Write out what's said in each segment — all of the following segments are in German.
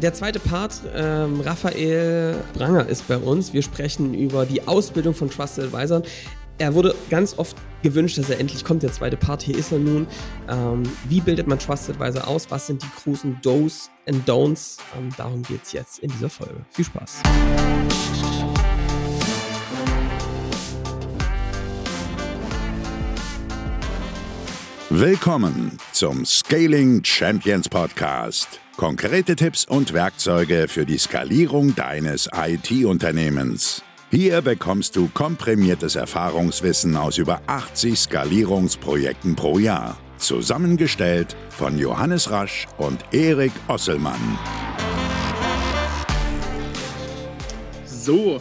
der zweite Part, ähm, Raphael Branger ist bei uns. Wir sprechen über die Ausbildung von Trusted Advisors. Er wurde ganz oft gewünscht, dass er endlich kommt, der zweite Part. Hier ist er nun. Ähm, wie bildet man Trusted Advisor aus? Was sind die großen Do's and Don'ts? Ähm, darum geht es jetzt in dieser Folge. Viel Spaß. Willkommen zum Scaling Champions Podcast. Konkrete Tipps und Werkzeuge für die Skalierung deines IT-Unternehmens. Hier bekommst du komprimiertes Erfahrungswissen aus über 80 Skalierungsprojekten pro Jahr. Zusammengestellt von Johannes Rasch und Erik Osselmann. So,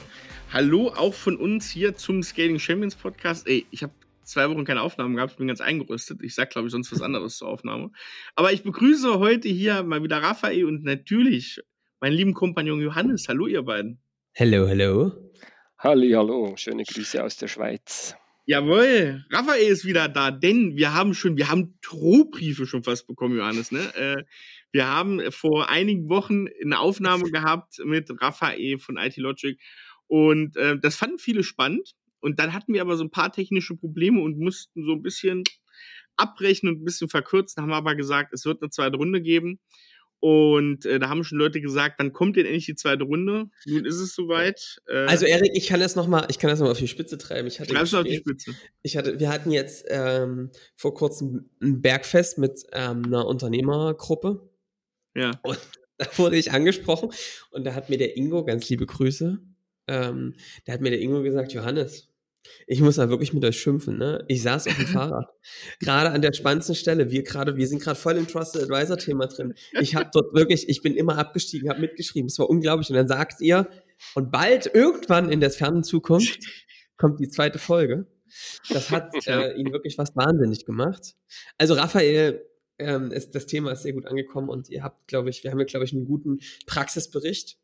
hallo auch von uns hier zum Scaling Champions Podcast. Ey, ich habe zwei Wochen keine Aufnahmen gehabt, bin ganz eingerüstet. Ich sag, glaube ich, sonst was anderes zur Aufnahme. Aber ich begrüße heute hier mal wieder Raphael und natürlich meinen lieben Kompagnon Johannes. Hallo, ihr beiden. Hallo, hallo. Halli, hallo, schöne Grüße aus der Schweiz. Jawohl, Raphael ist wieder da, denn wir haben schon, wir haben Drohbriefe schon fast bekommen, Johannes, ne? Äh, wir haben vor einigen Wochen eine Aufnahme gehabt mit Raphael von IT Logic und äh, das fanden viele spannend. Und dann hatten wir aber so ein paar technische Probleme und mussten so ein bisschen abbrechen und ein bisschen verkürzen, haben aber gesagt, es wird eine zweite Runde geben. Und äh, da haben schon Leute gesagt, wann kommt denn endlich die zweite Runde? Nun ist es soweit. Äh, also Erik, ich kann das noch mal, ich kann das noch mal auf die Spitze treiben. Ich hatte Treib's auf die Spitze. Ich hatte, wir hatten jetzt ähm, vor kurzem ein Bergfest mit ähm, einer Unternehmergruppe. Ja. Und da wurde ich angesprochen und da hat mir der Ingo, ganz liebe Grüße, ähm, da hat mir der Ingo gesagt, Johannes, ich muss da wirklich mit euch schimpfen, ne? Ich saß auf dem Fahrrad. Gerade an der spannendsten Stelle. Wir gerade, wir sind gerade voll im Trusted Advisor Thema drin. Ich habe dort wirklich, ich bin immer abgestiegen, habe mitgeschrieben. Es war unglaublich. Und dann sagt ihr, und bald irgendwann in der fernen Zukunft kommt die zweite Folge. Das hat äh, ihn wirklich fast wahnsinnig gemacht. Also Raphael, ähm, ist, das Thema ist sehr gut angekommen und ihr habt, glaube ich, wir haben ja, glaube ich, einen guten Praxisbericht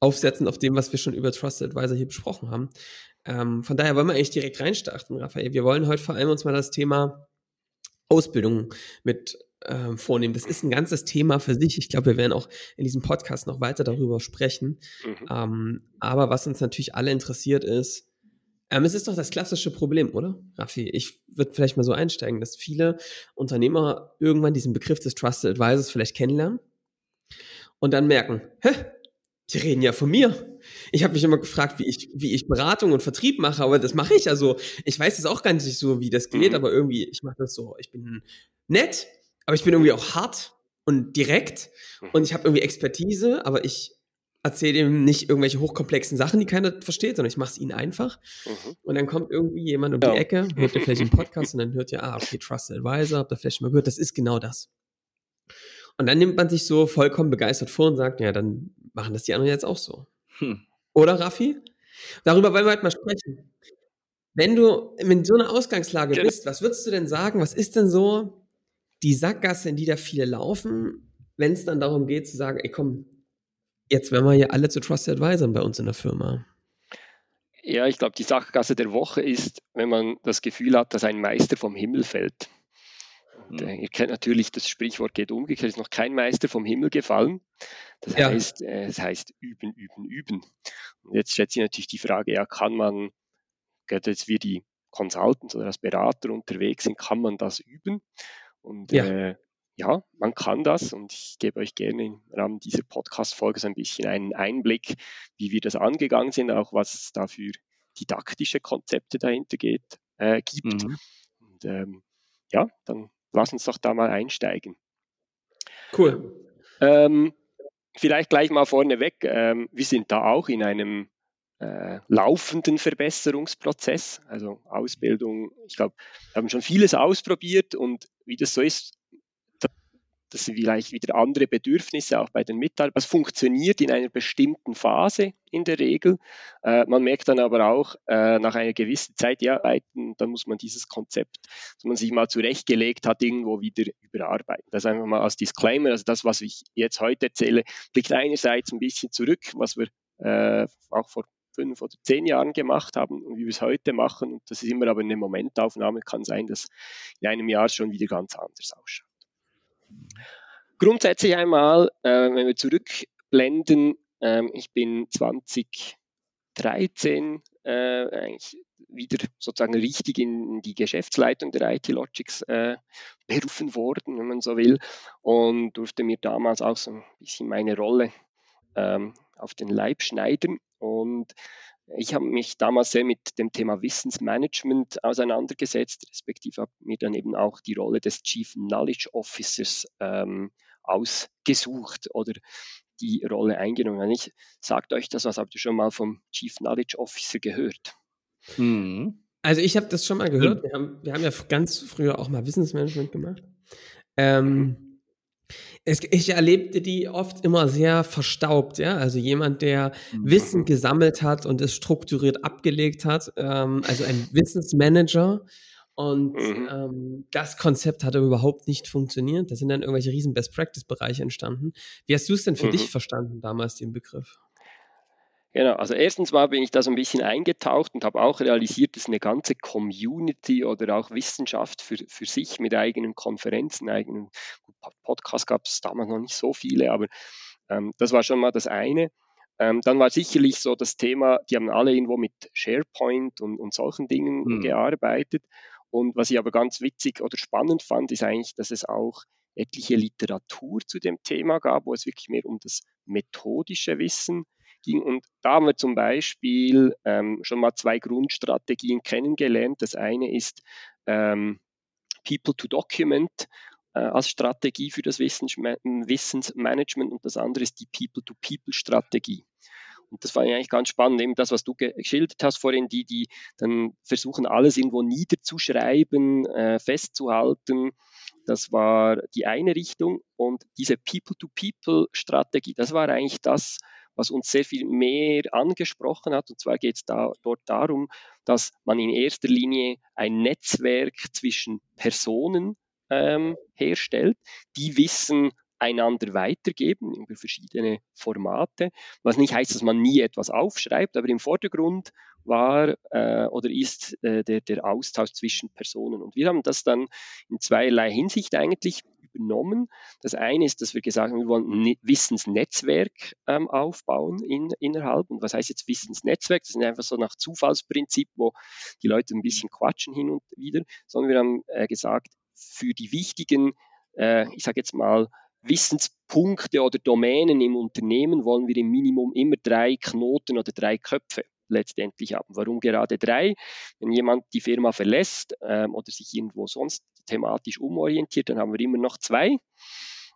aufsetzen auf dem, was wir schon über Trusted Advisor hier besprochen haben. Ähm, von daher wollen wir eigentlich direkt reinstarten, Raphael. Wir wollen heute vor allem uns mal das Thema Ausbildung mit ähm, vornehmen. Das ist ein ganzes Thema für sich. Ich glaube, wir werden auch in diesem Podcast noch weiter darüber sprechen. Mhm. Ähm, aber was uns natürlich alle interessiert ist, ähm, es ist doch das klassische Problem, oder, Raffi? Ich würde vielleicht mal so einsteigen, dass viele Unternehmer irgendwann diesen Begriff des Trusted Advisors vielleicht kennenlernen und dann merken, hä, die reden ja von mir. Ich habe mich immer gefragt, wie ich, wie ich Beratung und Vertrieb mache, aber das mache ich also. Ich weiß es auch gar nicht so, wie das geht, mhm. aber irgendwie, ich mache das so. Ich bin nett, aber ich bin irgendwie auch hart und direkt mhm. und ich habe irgendwie Expertise, aber ich erzähle ihm nicht irgendwelche hochkomplexen Sachen, die keiner versteht, sondern ich mache es ihnen einfach. Mhm. Und dann kommt irgendwie jemand um die Ecke, hört ihr vielleicht einen Podcast und dann hört ihr, ah, okay, Trusted Advisor, habt ihr vielleicht mal gehört, das ist genau das. Und dann nimmt man sich so vollkommen begeistert vor und sagt, ja, dann machen das die anderen jetzt auch so. Hm. Oder, Raffi? Darüber wollen wir heute mal sprechen. Wenn du in so einer Ausgangslage genau. bist, was würdest du denn sagen? Was ist denn so die Sackgasse, in die da viele laufen, wenn es dann darum geht zu sagen, ey komm, jetzt werden wir hier alle zu Trusted Advisors bei uns in der Firma? Ja, ich glaube, die Sackgasse der Woche ist, wenn man das Gefühl hat, dass ein Meister vom Himmel fällt. Und, äh, ihr kennt natürlich, das Sprichwort geht umgekehrt, ist noch kein Meister vom Himmel gefallen. Das ja. heißt, äh, das heißt üben, üben, üben. Und jetzt stellt sich natürlich die Frage, ja, kann man, gerade jetzt wir die Consultants oder als Berater unterwegs sind, kann man das üben? Und ja. Äh, ja, man kann das und ich gebe euch gerne im Rahmen dieser Podcast-Folge so ein bisschen einen Einblick, wie wir das angegangen sind, auch was es da für didaktische Konzepte dahinter geht, äh, gibt. Mhm. Und ähm, ja, dann lass uns doch da mal einsteigen. Cool. Ähm, vielleicht gleich mal vorneweg, ähm, wir sind da auch in einem äh, laufenden Verbesserungsprozess, also Ausbildung. Ich glaube, wir haben schon vieles ausprobiert und wie das so ist, das sind vielleicht wieder andere Bedürfnisse auch bei den Mitarbeitern. Das funktioniert in einer bestimmten Phase in der Regel. Äh, man merkt dann aber auch äh, nach einer gewissen Zeit, ja, dann muss man dieses Konzept, das man sich mal zurechtgelegt hat, irgendwo wieder überarbeiten. Das einfach mal als Disclaimer. Also das, was ich jetzt heute erzähle, blickt einerseits ein bisschen zurück, was wir äh, auch vor fünf oder zehn Jahren gemacht haben und wie wir es heute machen. Und das ist immer aber eine Momentaufnahme. Kann sein, dass in einem Jahr schon wieder ganz anders ausschaut. Grundsätzlich einmal, äh, wenn wir zurück einblenden. Ähm, ich bin 2013 äh, eigentlich wieder sozusagen richtig in die Geschäftsleitung der IT Logics äh, berufen worden, wenn man so will, und durfte mir damals auch so ein bisschen meine Rolle ähm, auf den Leib schneiden. Und ich habe mich damals sehr mit dem Thema Wissensmanagement auseinandergesetzt, respektive habe mir dann eben auch die Rolle des Chief Knowledge Officers ähm, ausgesucht oder die Rolle eingenommen. Ich sagt euch das, was habt ihr schon mal vom Chief Knowledge Officer gehört? Mhm. Also ich habe das schon mal gehört. Wir haben, wir haben ja ganz früher auch mal Wissensmanagement gemacht. Ähm, es, ich erlebte die oft immer sehr verstaubt, ja. Also jemand, der mhm. Wissen gesammelt hat und es strukturiert abgelegt hat, ähm, also ein Wissensmanager. Und mhm. ähm, das Konzept hat überhaupt nicht funktioniert. Da sind dann irgendwelche riesen Best-Practice-Bereiche entstanden. Wie hast du es denn für mhm. dich verstanden damals, den Begriff? Genau, also erstens mal bin ich da so ein bisschen eingetaucht und habe auch realisiert, dass eine ganze Community oder auch Wissenschaft für, für sich mit eigenen Konferenzen, eigenen Podcasts gab es damals noch nicht so viele, aber ähm, das war schon mal das eine. Ähm, dann war sicherlich so das Thema, die haben alle irgendwo mit SharePoint und, und solchen Dingen hm. gearbeitet. Und was ich aber ganz witzig oder spannend fand, ist eigentlich, dass es auch etliche Literatur zu dem Thema gab, wo es wirklich mehr um das methodische Wissen ging. Und da haben wir zum Beispiel ähm, schon mal zwei Grundstrategien kennengelernt. Das eine ist ähm, People to Document äh, als Strategie für das Wissensmanagement und das andere ist die People-to-People-Strategie. Und das war eigentlich ganz spannend, eben das, was du geschildert hast vorhin, die, die dann versuchen, alles irgendwo niederzuschreiben, äh, festzuhalten. Das war die eine Richtung. Und diese People-to-People-Strategie, das war eigentlich das, was uns sehr viel mehr angesprochen hat. Und zwar geht es da, dort darum, dass man in erster Linie ein Netzwerk zwischen Personen ähm, herstellt, die Wissen einander weitergeben über verschiedene Formate, was nicht heißt, dass man nie etwas aufschreibt, aber im Vordergrund war äh, oder ist äh, der, der Austausch zwischen Personen. Und wir haben das dann in zweierlei Hinsicht eigentlich übernommen. Das eine ist, dass wir gesagt haben, wir wollen ein Wissensnetzwerk ähm, aufbauen in, innerhalb. Und was heißt jetzt Wissensnetzwerk? Das ist einfach so nach Zufallsprinzip, wo die Leute ein bisschen quatschen hin und wieder, sondern wir haben äh, gesagt, für die wichtigen, äh, ich sage jetzt mal, Wissenspunkte oder Domänen im Unternehmen wollen wir im Minimum immer drei Knoten oder drei Köpfe letztendlich haben. Warum gerade drei? Wenn jemand die Firma verlässt ähm, oder sich irgendwo sonst thematisch umorientiert, dann haben wir immer noch zwei.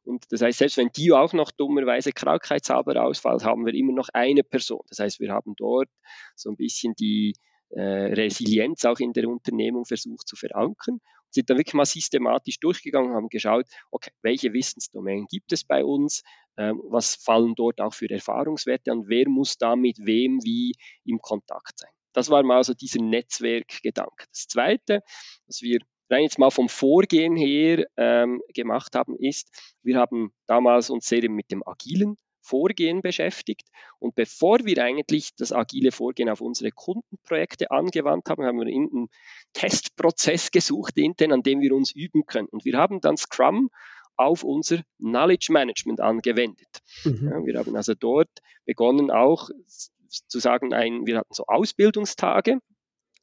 Und das heißt, selbst wenn die auch noch dummerweise krankheitshalber ausfallen, haben wir immer noch eine Person. Das heißt, wir haben dort so ein bisschen die äh, Resilienz auch in der Unternehmung versucht zu verankern sind dann wirklich mal systematisch durchgegangen, haben geschaut, okay, welche Wissensdomänen gibt es bei uns, ähm, was fallen dort auch für Erfahrungswerte an, wer muss da mit wem wie im Kontakt sein. Das war mal so dieser Netzwerkgedanke. Das Zweite, was wir rein jetzt mal vom Vorgehen her ähm, gemacht haben, ist, wir haben damals uns sehr mit dem agilen Vorgehen beschäftigt. Und bevor wir eigentlich das agile Vorgehen auf unsere Kundenprojekte angewandt haben, haben wir einen Testprozess gesucht intern, an dem wir uns üben können. Und wir haben dann Scrum auf unser Knowledge Management angewendet. Mhm. Ja, wir haben also dort begonnen auch zu sagen, ein, wir hatten so Ausbildungstage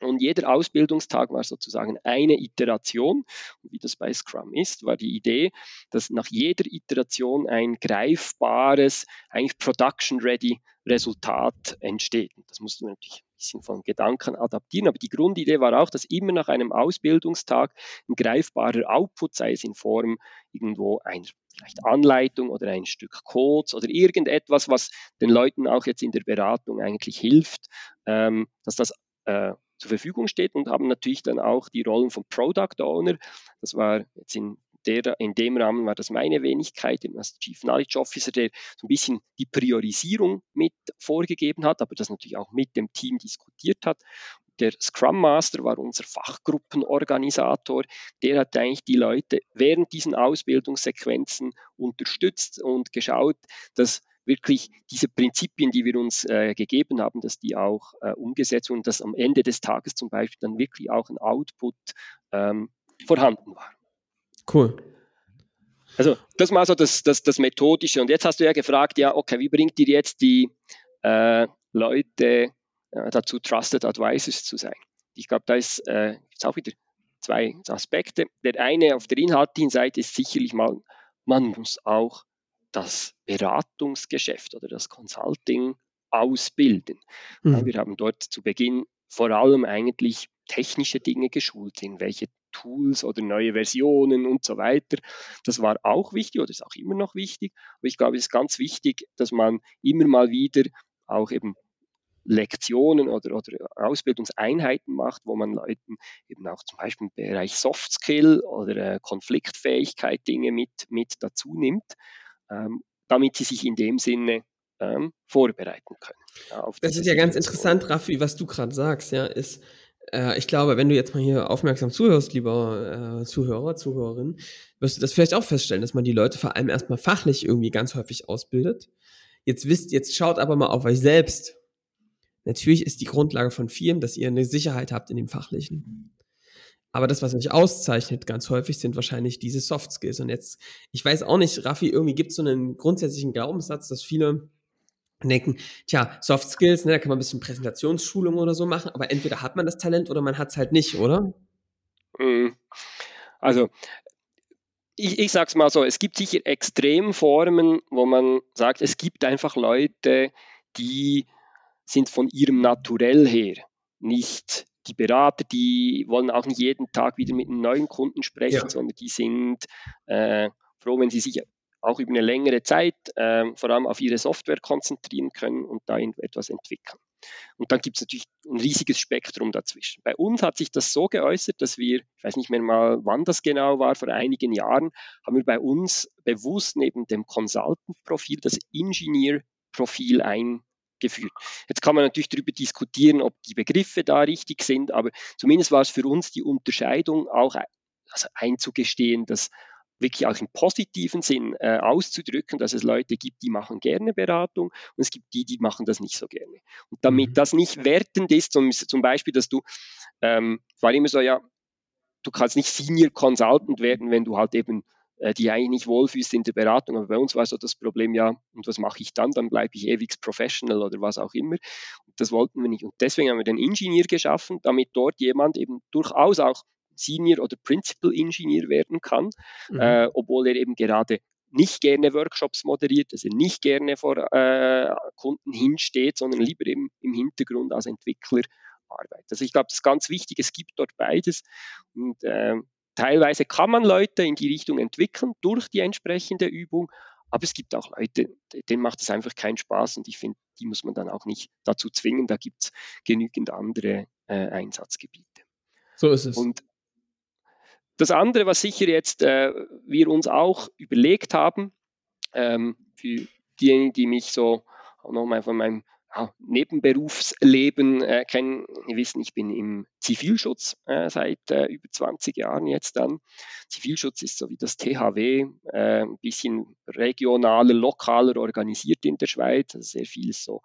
und jeder Ausbildungstag war sozusagen eine Iteration. Und wie das bei Scrum ist, war die Idee, dass nach jeder Iteration ein greifbares, eigentlich production-ready Resultat entsteht. Das musste man natürlich ein bisschen von Gedanken adaptieren, aber die Grundidee war auch, dass immer nach einem Ausbildungstag ein greifbarer Output, sei es in Form irgendwo einer vielleicht Anleitung oder ein Stück Codes oder irgendetwas, was den Leuten auch jetzt in der Beratung eigentlich hilft, ähm, dass das äh, zur Verfügung steht und haben natürlich dann auch die Rollen von Product Owner. Das war jetzt in der, in dem Rahmen war das meine Wenigkeit als Chief Knowledge Officer, der so ein bisschen die Priorisierung mit vorgegeben hat, aber das natürlich auch mit dem Team diskutiert hat. Der Scrum Master war unser Fachgruppenorganisator. Der hat eigentlich die Leute während diesen Ausbildungssequenzen unterstützt und geschaut, dass wirklich diese Prinzipien, die wir uns äh, gegeben haben, dass die auch äh, umgesetzt und dass am Ende des Tages zum Beispiel dann wirklich auch ein Output ähm, vorhanden war. Cool. Also das mal so das, das, das Methodische. Und jetzt hast du ja gefragt, ja, okay, wie bringt ihr jetzt die äh, Leute äh, dazu, Trusted Advisors zu sein? Ich glaube, da ist äh, jetzt auch wieder zwei Aspekte. Der eine auf der inhaltlichen Seite ist sicherlich mal, man muss auch das Beratungsgeschäft oder das Consulting ausbilden. Mhm. Wir haben dort zu Beginn vor allem eigentlich technische Dinge geschult, in welche Tools oder neue Versionen und so weiter. Das war auch wichtig oder ist auch immer noch wichtig. Aber ich glaube, es ist ganz wichtig, dass man immer mal wieder auch eben Lektionen oder, oder Ausbildungseinheiten macht, wo man Leuten eben auch zum Beispiel im Bereich Soft Skill oder äh, Konfliktfähigkeit Dinge mit, mit dazu nimmt, ähm, damit sie sich in dem Sinne ähm, vorbereiten können. Ja, das ist ja ganz interessant, Raffi, was du gerade sagst, ja, ist, äh, ich glaube, wenn du jetzt mal hier aufmerksam zuhörst, lieber äh, Zuhörer, Zuhörerin, wirst du das vielleicht auch feststellen, dass man die Leute vor allem erstmal fachlich irgendwie ganz häufig ausbildet. Jetzt wisst, jetzt schaut aber mal auf euch selbst. Natürlich ist die Grundlage von Firmen, dass ihr eine Sicherheit habt in dem Fachlichen. Aber das, was euch auszeichnet, ganz häufig sind wahrscheinlich diese Soft Skills. Und jetzt, ich weiß auch nicht, Raffi, irgendwie gibt es so einen grundsätzlichen Glaubenssatz, dass viele denken, tja, Soft Skills, ne, da kann man ein bisschen Präsentationsschulung oder so machen, aber entweder hat man das Talent oder man hat es halt nicht, oder? Mhm. Also, ich, ich sage es mal so, es gibt sicher Extremformen, wo man sagt, es gibt einfach Leute, die sind von ihrem Naturell her nicht die Berater, die wollen auch nicht jeden Tag wieder mit einem neuen Kunden sprechen, ja. sondern die sind äh, froh, wenn sie sich auch über eine längere Zeit äh, vor allem auf ihre Software konzentrieren können und da etwas entwickeln. Und dann gibt es natürlich ein riesiges Spektrum dazwischen. Bei uns hat sich das so geäußert, dass wir, ich weiß nicht mehr mal, wann das genau war, vor einigen Jahren, haben wir bei uns bewusst neben dem Consultant-Profil das Engineer-Profil eingeführt. Jetzt kann man natürlich darüber diskutieren, ob die Begriffe da richtig sind, aber zumindest war es für uns die Unterscheidung auch also einzugestehen, dass wirklich auch im positiven Sinn äh, auszudrücken, dass es Leute gibt, die machen gerne Beratung und es gibt die, die machen das nicht so gerne. Und damit mhm. das nicht wertend ist, zum, zum Beispiel, dass du, ähm, war immer so, ja, du kannst nicht Senior Consultant werden, wenn du halt eben äh, die eigentlich nicht wohlfühlst in der Beratung. Aber bei uns war so das Problem, ja, und was mache ich dann? Dann bleibe ich ewig Professional oder was auch immer. Und das wollten wir nicht. Und deswegen haben wir den Ingenieur geschaffen, damit dort jemand eben durchaus auch Senior oder Principal Engineer werden kann, mhm. äh, obwohl er eben gerade nicht gerne Workshops moderiert, dass er nicht gerne vor äh, Kunden hinsteht, sondern lieber eben im Hintergrund als Entwickler arbeitet. Also ich glaube, das ist ganz wichtig, es gibt dort beides und äh, teilweise kann man Leute in die Richtung entwickeln durch die entsprechende Übung, aber es gibt auch Leute, denen macht es einfach keinen Spaß und ich finde, die muss man dann auch nicht dazu zwingen, da gibt es genügend andere äh, Einsatzgebiete. So ist es. Und das andere, was sicher jetzt äh, wir uns auch überlegt haben, ähm, für diejenigen, die mich so nochmal von meinem ja, Nebenberufsleben äh, kennen, die wissen, ich bin im Zivilschutz äh, seit äh, über 20 Jahren jetzt dann. Zivilschutz ist so wie das THW, äh, ein bisschen regionaler, lokaler organisiert in der Schweiz. Also sehr viel so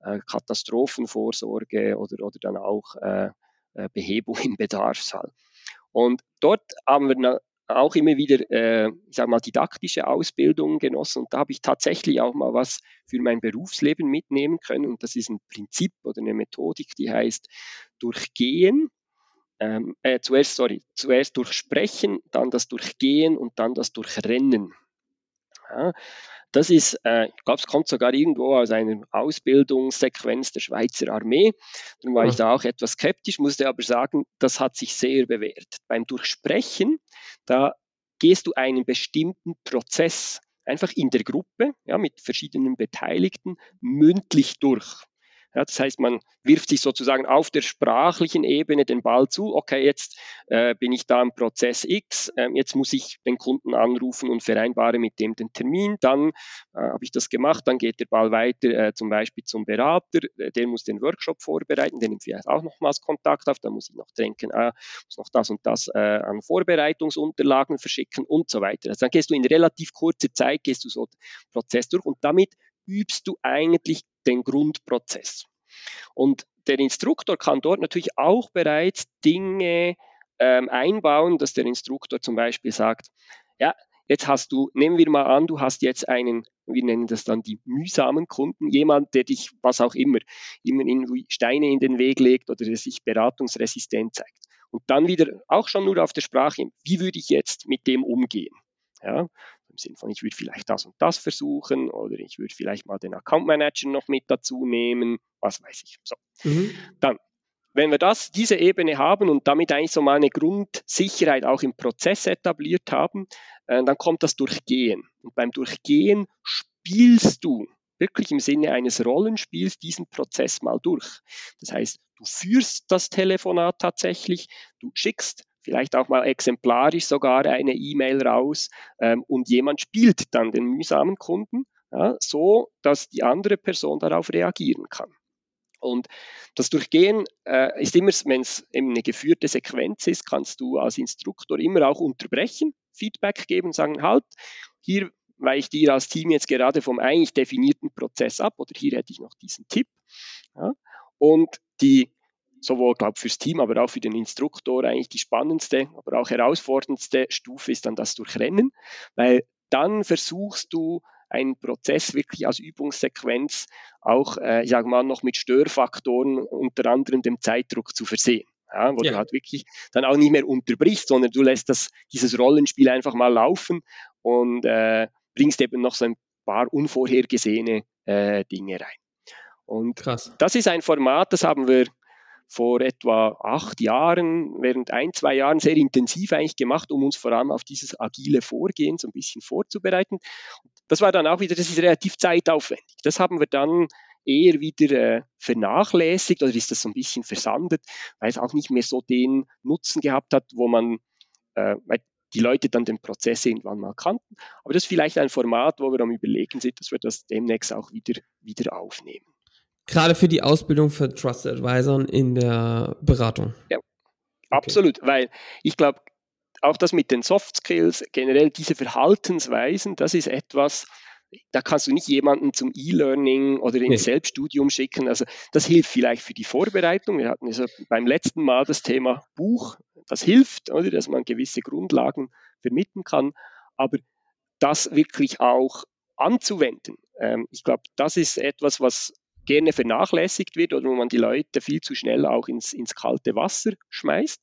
äh, Katastrophenvorsorge oder, oder dann auch äh, Behebung im Bedarfsfall. Und dort haben wir auch immer wieder, äh, sag mal, didaktische Ausbildungen genossen. Und da habe ich tatsächlich auch mal was für mein Berufsleben mitnehmen können. Und das ist ein Prinzip oder eine Methodik, die heißt Durchgehen. Ähm, äh, zuerst, sorry, zuerst durchsprechen, dann das Durchgehen und dann das Durchrennen. Ja, das ist, äh, es kommt sogar irgendwo aus einer Ausbildungssequenz der Schweizer Armee. Dann war ja. ich da auch etwas skeptisch, musste aber sagen, das hat sich sehr bewährt. Beim Durchsprechen, da gehst du einen bestimmten Prozess einfach in der Gruppe, ja, mit verschiedenen Beteiligten, mündlich durch. Ja, das heißt, man wirft sich sozusagen auf der sprachlichen Ebene den Ball zu. Okay, jetzt äh, bin ich da im Prozess X, äh, jetzt muss ich den Kunden anrufen und vereinbare mit dem den Termin. Dann äh, habe ich das gemacht, dann geht der Ball weiter äh, zum Beispiel zum Berater, äh, der muss den Workshop vorbereiten, der nimmt vielleicht auch nochmals Kontakt auf, dann muss ich noch denken, ah, muss noch das und das äh, an Vorbereitungsunterlagen verschicken und so weiter. Also dann gehst du in relativ kurzer Zeit, gehst du so den Prozess durch und damit übst du eigentlich den Grundprozess. Und der Instruktor kann dort natürlich auch bereits Dinge ähm, einbauen, dass der Instruktor zum Beispiel sagt, ja, jetzt hast du, nehmen wir mal an, du hast jetzt einen, wir nennen das dann die mühsamen Kunden, jemand, der dich, was auch immer, immer irgendwie Steine in den Weg legt oder der sich beratungsresistent zeigt. Und dann wieder auch schon nur auf der Sprache, wie würde ich jetzt mit dem umgehen? Ja, im Sinne von, ich würde vielleicht das und das versuchen oder ich würde vielleicht mal den Account Manager noch mit dazu nehmen, was weiß ich. So. Mhm. Dann wenn wir das, diese Ebene haben und damit eigentlich so mal eine Grundsicherheit auch im Prozess etabliert haben, äh, dann kommt das Durchgehen. Und beim Durchgehen spielst du wirklich im Sinne eines Rollenspiels diesen Prozess mal durch. Das heißt, du führst das Telefonat tatsächlich, du schickst vielleicht auch mal exemplarisch sogar eine E-Mail raus ähm, und jemand spielt dann den mühsamen Kunden, ja, so dass die andere Person darauf reagieren kann. Und das Durchgehen äh, ist immer, wenn es eine geführte Sequenz ist, kannst du als Instruktor immer auch unterbrechen, Feedback geben, sagen, halt, hier weiche dir als Team jetzt gerade vom eigentlich definierten Prozess ab oder hier hätte ich noch diesen Tipp. Ja. Und die sowohl glaube fürs Team, aber auch für den Instruktor eigentlich die spannendste, aber auch herausforderndste Stufe ist dann das Durchrennen, weil dann versuchst du einen Prozess wirklich als Übungssequenz auch, äh, ich sage mal, noch mit Störfaktoren, unter anderem dem Zeitdruck zu versehen. Ja, wo ja. du halt wirklich dann auch nicht mehr unterbrichst, sondern du lässt das, dieses Rollenspiel einfach mal laufen und äh, bringst eben noch so ein paar unvorhergesehene äh, Dinge rein. Und Krass. das ist ein Format, das haben wir vor etwa acht Jahren, während ein, zwei Jahren sehr intensiv eigentlich gemacht, um uns vor allem auf dieses agile Vorgehen so ein bisschen vorzubereiten. Das war dann auch wieder, das ist relativ zeitaufwendig. Das haben wir dann eher wieder äh, vernachlässigt oder ist das so ein bisschen versandet, weil es auch nicht mehr so den Nutzen gehabt hat, wo man, äh, weil die Leute dann den Prozess irgendwann mal kannten. Aber das ist vielleicht ein Format, wo wir am Überlegen sind, dass wir das demnächst auch wieder, wieder aufnehmen. Gerade für die Ausbildung für Trusted Advisor in der Beratung. Ja, okay. absolut, weil ich glaube, auch das mit den Soft Skills, generell diese Verhaltensweisen, das ist etwas, da kannst du nicht jemanden zum E-Learning oder ins nee. Selbststudium schicken. Also das hilft vielleicht für die Vorbereitung. Wir hatten also beim letzten Mal das Thema Buch. Das hilft, oder, dass man gewisse Grundlagen vermitteln kann. Aber das wirklich auch anzuwenden, ähm, ich glaube, das ist etwas, was gerne vernachlässigt wird oder wo man die Leute viel zu schnell auch ins, ins kalte Wasser schmeißt.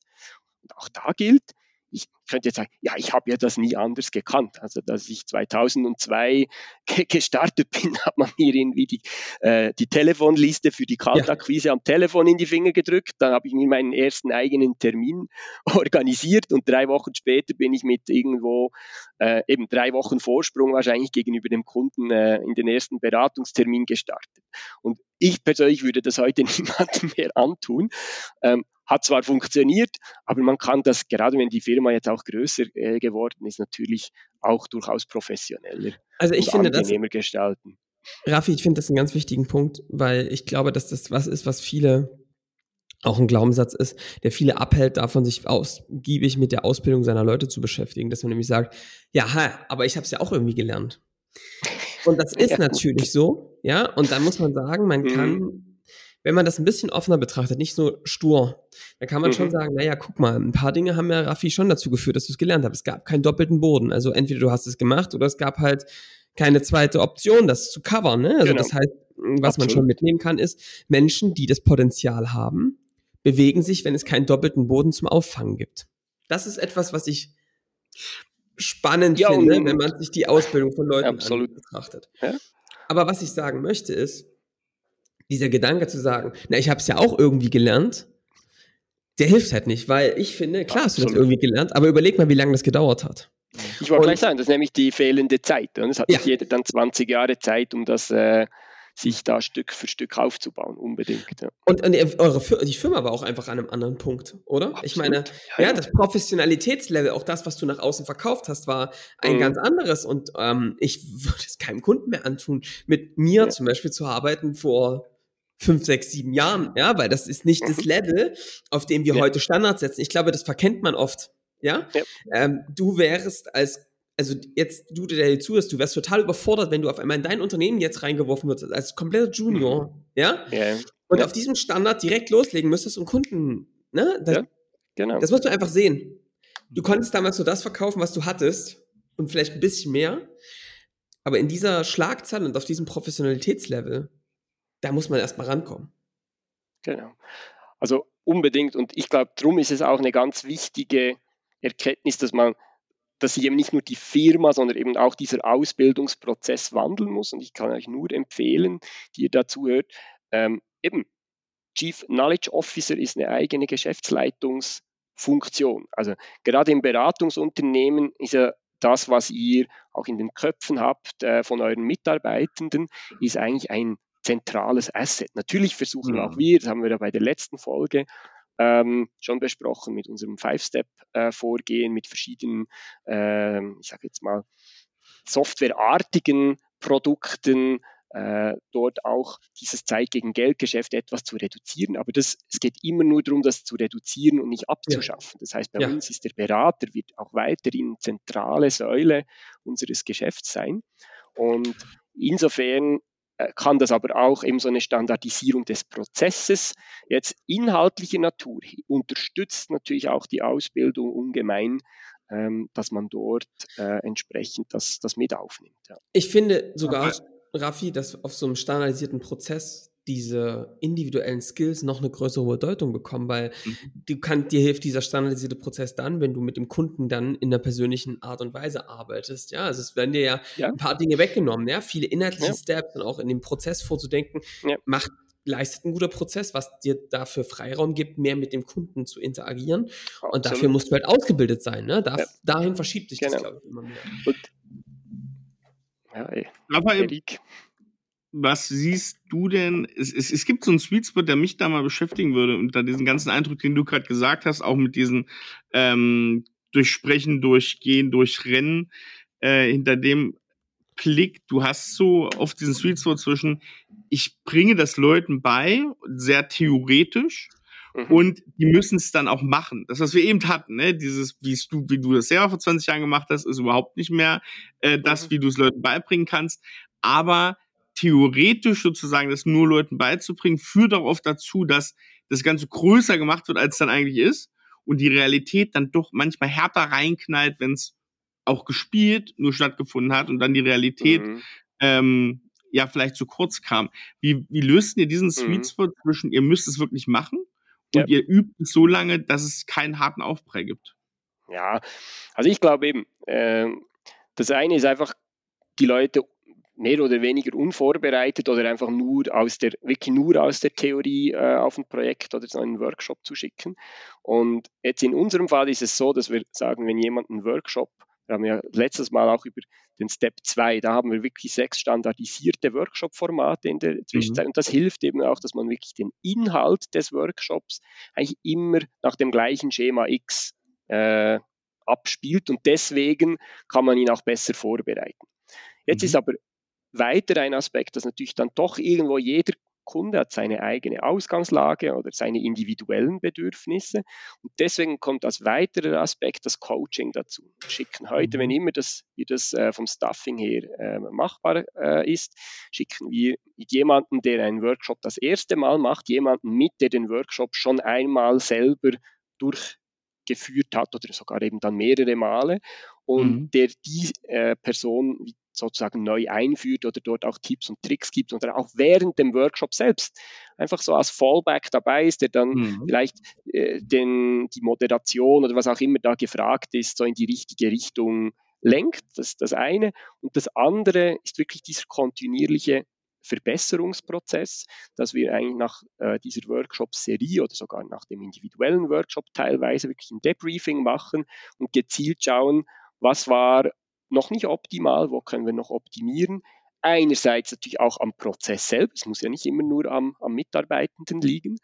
Und auch da gilt, ich könnte jetzt sagen, ja, ich habe ja das nie anders gekannt. Also, dass ich 2002 gestartet bin, hat man mir irgendwie die, äh, die Telefonliste für die Kaltakquise ja. am Telefon in die Finger gedrückt. Dann habe ich mir meinen ersten eigenen Termin organisiert und drei Wochen später bin ich mit irgendwo äh, eben drei Wochen Vorsprung wahrscheinlich gegenüber dem Kunden äh, in den ersten Beratungstermin gestartet. Und ich persönlich würde das heute niemandem mehr antun. Ähm, hat zwar funktioniert, aber man kann das, gerade wenn die Firma jetzt auch größer äh, geworden ist, natürlich auch durchaus professioneller also ich und finde angenehmer das, gestalten. Raffi, ich finde das einen ganz wichtigen Punkt, weil ich glaube, dass das was ist, was viele auch ein Glaubenssatz ist, der viele abhält davon, sich ausgiebig mit der Ausbildung seiner Leute zu beschäftigen, dass man nämlich sagt, ja, ha, aber ich habe es ja auch irgendwie gelernt. Und das ist ja. natürlich so, ja, und dann muss man sagen, man mhm. kann wenn man das ein bisschen offener betrachtet, nicht so stur, dann kann man mhm. schon sagen, naja, guck mal, ein paar Dinge haben ja Raffi schon dazu geführt, dass du es gelernt hast. Es gab keinen doppelten Boden. Also entweder du hast es gemacht oder es gab halt keine zweite Option, das zu covern. Ne? Also genau. das heißt, was Absolut. man schon mitnehmen kann, ist, Menschen, die das Potenzial haben, bewegen sich, wenn es keinen doppelten Boden zum Auffangen gibt. Das ist etwas, was ich spannend ja, finde, wenn man sich die Ausbildung von Leuten betrachtet. Ja? Aber was ich sagen möchte ist, dieser Gedanke zu sagen, na, ich habe es ja auch irgendwie gelernt, der hilft halt nicht, weil ich finde, klar hast du das irgendwie gelernt, aber überleg mal, wie lange das gedauert hat. Ich wollte gleich sagen, das ist nämlich die fehlende Zeit. Und es hat ja. nicht jeder dann 20 Jahre Zeit, um das äh, sich da Stück für Stück aufzubauen, unbedingt. Ja. Und, und eure, die Firma war auch einfach an einem anderen Punkt, oder? Absolut. Ich meine, ja, ja, das Professionalitätslevel, auch das, was du nach außen verkauft hast, war ein mhm. ganz anderes. Und ähm, ich würde es keinem Kunden mehr antun, mit mir zum Beispiel zu arbeiten vor fünf, sechs, sieben Jahren, ja, weil das ist nicht das mhm. Level, auf dem wir ja. heute Standards setzen. Ich glaube, das verkennt man oft, ja. ja. Ähm, du wärst als, also jetzt du, der hier zuhörst, du wärst total überfordert, wenn du auf einmal in dein Unternehmen jetzt reingeworfen wirst, als kompletter Junior, mhm. ja. ja. Und auf diesem Standard direkt loslegen müsstest und Kunden, ne? Das, ja, genau. Das musst du einfach sehen. Du konntest damals nur das verkaufen, was du hattest. und vielleicht ein bisschen mehr. Aber in dieser Schlagzahl und auf diesem Professionalitätslevel, da muss man erstmal rankommen. Genau. Also unbedingt. Und ich glaube, darum ist es auch eine ganz wichtige Erkenntnis, dass man, dass sich eben nicht nur die Firma, sondern eben auch dieser Ausbildungsprozess wandeln muss. Und ich kann euch nur empfehlen, die ihr dazu hört, ähm, eben Chief Knowledge Officer ist eine eigene Geschäftsleitungsfunktion. Also gerade im Beratungsunternehmen ist ja das, was ihr auch in den Köpfen habt äh, von euren Mitarbeitenden, ist eigentlich ein zentrales Asset. Natürlich versuchen mhm. auch wir, das haben wir ja bei der letzten Folge ähm, schon besprochen mit unserem Five-Step-Vorgehen, äh, mit verschiedenen, äh, ich sage jetzt mal, softwareartigen Produkten, äh, dort auch dieses Zeit gegen Geldgeschäft etwas zu reduzieren. Aber das, es geht immer nur darum, das zu reduzieren und nicht abzuschaffen. Ja. Das heißt, bei ja. uns ist der Berater wird auch weiterhin zentrale Säule unseres Geschäfts sein. Und insofern kann das aber auch eben so eine Standardisierung des Prozesses jetzt inhaltlicher Natur unterstützt natürlich auch die Ausbildung ungemein, ähm, dass man dort äh, entsprechend das, das mit aufnimmt. Ja. Ich finde sogar, Raffi, dass auf so einem standardisierten Prozess diese individuellen Skills noch eine größere Bedeutung bekommen, weil mhm. du kann, dir hilft dieser standardisierte Prozess dann, wenn du mit dem Kunden dann in der persönlichen Art und Weise arbeitest. Ja, also es werden dir ja, ja. ein paar Dinge weggenommen, ja, viele inhaltliche ja. Steps und auch in dem Prozess vorzudenken, ja. macht leistet ein guter Prozess, was dir dafür Freiraum gibt, mehr mit dem Kunden zu interagieren. Absolut. Und dafür musst du halt ausgebildet sein. Ne? Da, dahin verschiebt sich genau. das, glaube ich, immer mehr. Und, ja, ey. Aber was siehst du denn? Es, es, es gibt so einen Sweet Spot, der mich da mal beschäftigen würde, unter diesen ganzen Eindruck, den du gerade gesagt hast, auch mit diesen ähm, Durchsprechen, Durchgehen, Durchrennen, äh, hinter dem Blick, du hast so oft diesen Sweet Spot zwischen, ich bringe das Leuten bei, sehr theoretisch, mhm. und die müssen es dann auch machen. Das, was wir eben hatten, ne? dieses, wie du, wie du das selber vor 20 Jahren gemacht hast, ist überhaupt nicht mehr äh, das, mhm. wie du es Leuten beibringen kannst. Aber theoretisch sozusagen das nur Leuten beizubringen, führt auch oft dazu, dass das Ganze größer gemacht wird, als es dann eigentlich ist und die Realität dann doch manchmal härter reinknallt, wenn es auch gespielt nur stattgefunden hat und dann die Realität mhm. ähm, ja vielleicht zu kurz kam. Wie, wie löst ihr diesen Sweet mhm. Spot zwischen, ihr müsst es wirklich machen und ja. ihr übt es so lange, dass es keinen harten Aufprall gibt? Ja, also ich glaube eben, äh, das eine ist einfach, die Leute mehr oder weniger unvorbereitet oder einfach nur aus der, wirklich nur aus der Theorie äh, auf ein Projekt oder so einen Workshop zu schicken. Und jetzt in unserem Fall ist es so, dass wir sagen, wenn jemand einen Workshop, wir haben ja letztes Mal auch über den Step 2, da haben wir wirklich sechs standardisierte Workshop-Formate in der Zwischenzeit. Mhm. Und das hilft eben auch, dass man wirklich den Inhalt des Workshops eigentlich immer nach dem gleichen Schema X äh, abspielt und deswegen kann man ihn auch besser vorbereiten. Jetzt mhm. ist aber weiter ein Aspekt, dass natürlich dann doch irgendwo jeder Kunde hat seine eigene Ausgangslage oder seine individuellen Bedürfnisse. Und deswegen kommt als weiterer Aspekt das Coaching dazu. Wir schicken heute, wenn mhm. immer das, wie das äh, vom Stuffing her äh, machbar äh, ist, schicken wir jemanden, der einen Workshop das erste Mal macht, jemanden mit, der den Workshop schon einmal selber durchgeführt hat oder sogar eben dann mehrere Male und mhm. der die äh, Person sozusagen neu einführt oder dort auch Tipps und Tricks gibt oder auch während dem Workshop selbst einfach so als Fallback dabei ist, der dann mhm. vielleicht äh, den, die Moderation oder was auch immer da gefragt ist, so in die richtige Richtung lenkt. Das ist das eine. Und das andere ist wirklich dieser kontinuierliche Verbesserungsprozess, dass wir eigentlich nach äh, dieser Workshop-Serie oder sogar nach dem individuellen Workshop teilweise wirklich ein Debriefing machen und gezielt schauen, was war noch nicht optimal, wo können wir noch optimieren. Einerseits natürlich auch am Prozess selbst, es muss ja nicht immer nur am, am Mitarbeitenden liegen,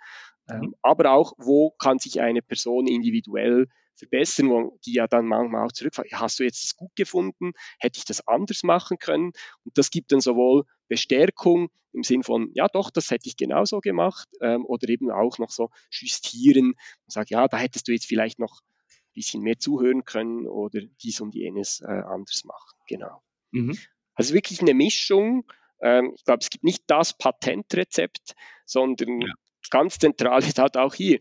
ähm, mhm. aber auch, wo kann sich eine Person individuell verbessern, wo die ja dann manchmal auch zurückfragen, hast du jetzt das gut gefunden, hätte ich das anders machen können? Und das gibt dann sowohl Bestärkung im Sinn von, ja doch, das hätte ich genauso gemacht, ähm, oder eben auch noch so justieren und sagen, ja, da hättest du jetzt vielleicht noch bisschen mehr zuhören können oder dies und jenes äh, anders machen. Genau. Mhm. Also wirklich eine Mischung. Ähm, ich glaube, es gibt nicht das Patentrezept, sondern ja. ganz zentral ist halt auch hier.